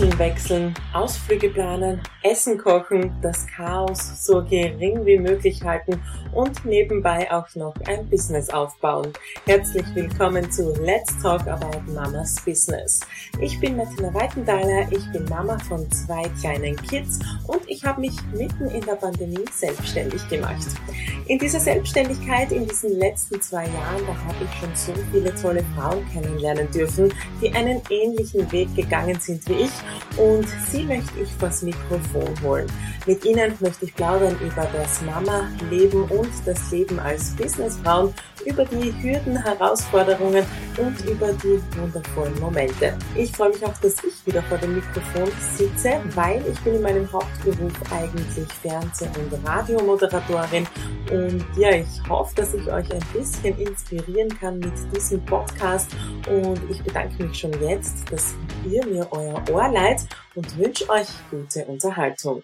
cool. Wechseln, Ausflüge planen, Essen kochen, das Chaos so gering wie möglich halten und nebenbei auch noch ein Business aufbauen. Herzlich willkommen zu Let's Talk About Mamas Business. Ich bin Martina Weitenthaler, ich bin Mama von zwei kleinen Kids und ich habe mich mitten in der Pandemie selbstständig gemacht. In dieser Selbstständigkeit in diesen letzten zwei Jahren, da habe ich schon so viele tolle Frauen kennenlernen dürfen, die einen ähnlichen Weg gegangen sind wie ich und sie möchte ich vors Mikrofon holen. Mit ihnen möchte ich plaudern über das Mama-Leben und das Leben als Businessfrauen, über die Hürden, Herausforderungen und über die wundervollen Momente. Ich freue mich auch, dass ich wieder vor dem Mikrofon sitze, weil ich bin in meinem Hauptberuf eigentlich Fernseh- und Radiomoderatorin und ja, ich hoffe, dass ich euch ein bisschen inspirieren kann mit diesem Podcast und ich bedanke mich schon jetzt, dass ihr mir euer Ohr leiht und wünsche euch gute Unterhaltung.